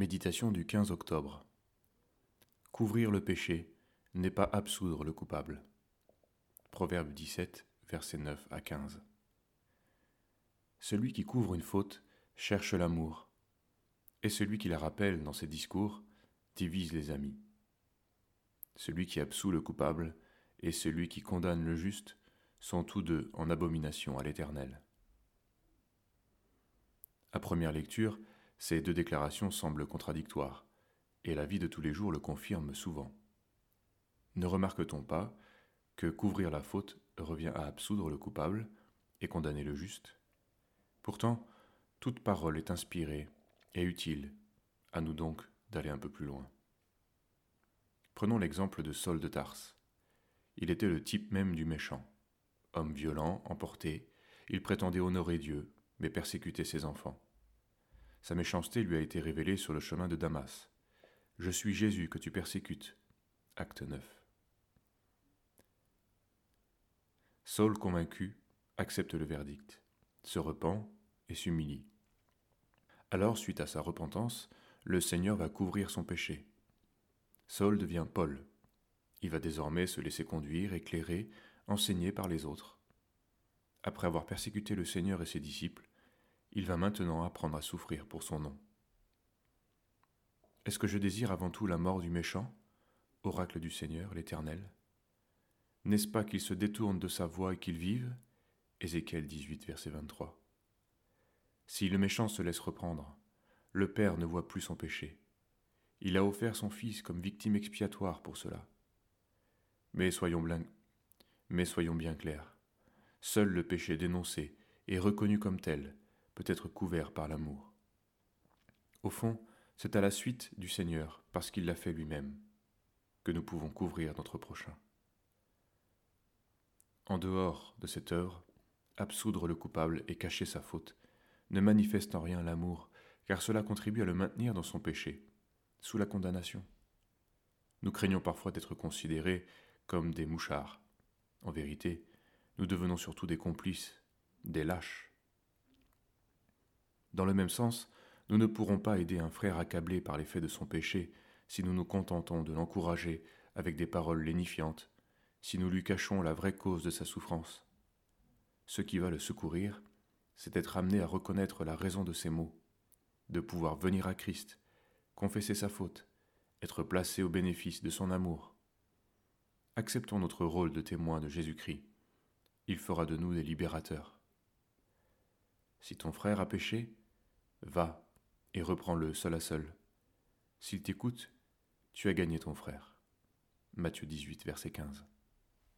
Méditation du 15 octobre. Couvrir le péché n'est pas absoudre le coupable. Proverbe 17, versets 9 à 15. Celui qui couvre une faute cherche l'amour, et celui qui la rappelle dans ses discours divise les amis. Celui qui absout le coupable et celui qui condamne le juste sont tous deux en abomination à l'Éternel. À première lecture, ces deux déclarations semblent contradictoires, et la vie de tous les jours le confirme souvent. Ne remarque-t-on pas que couvrir la faute revient à absoudre le coupable et condamner le juste? Pourtant, toute parole est inspirée et utile, à nous donc d'aller un peu plus loin. Prenons l'exemple de Saul de Tarse. Il était le type même du méchant. Homme violent, emporté, il prétendait honorer Dieu, mais persécutait ses enfants. Sa méchanceté lui a été révélée sur le chemin de Damas. Je suis Jésus que tu persécutes. Acte 9. Saul, convaincu, accepte le verdict, se repent et s'humilie. Alors, suite à sa repentance, le Seigneur va couvrir son péché. Saul devient Paul. Il va désormais se laisser conduire, éclairer, enseigner par les autres. Après avoir persécuté le Seigneur et ses disciples, il va maintenant apprendre à souffrir pour son nom. Est-ce que je désire avant tout la mort du méchant, oracle du Seigneur, l'Éternel? N'est-ce pas qu'il se détourne de sa voie et qu'il vive? Ézéchiel 18, verset 23. Si le méchant se laisse reprendre, le Père ne voit plus son péché. Il a offert son Fils comme victime expiatoire pour cela. Mais soyons, bien, clairs. Seul le péché dénoncé et reconnu comme tel peut être couvert par l'amour. Au fond, c'est à la suite du Seigneur, parce qu'il l'a fait lui-même, que nous pouvons couvrir notre prochain. En dehors de cette œuvre, absoudre le coupable et cacher sa faute ne manifeste en rien l'amour, car cela contribue à le maintenir dans son péché, sous la condamnation. Nous craignons parfois d'être considérés comme des mouchards. En vérité, nous devenons surtout des complices, des lâches. Dans le même sens, nous ne pourrons pas aider un frère accablé par l'effet de son péché si nous nous contentons de l'encourager avec des paroles lénifiantes, si nous lui cachons la vraie cause de sa souffrance. Ce qui va le secourir, c'est être amené à reconnaître la raison de ses maux, de pouvoir venir à Christ, confesser sa faute, être placé au bénéfice de son amour. Acceptons notre rôle de témoin de Jésus-Christ. Il fera de nous des libérateurs. Si ton frère a péché, Va et reprends-le seul à seul. S'il t'écoute, tu as gagné ton frère. Matthieu 18, verset 15.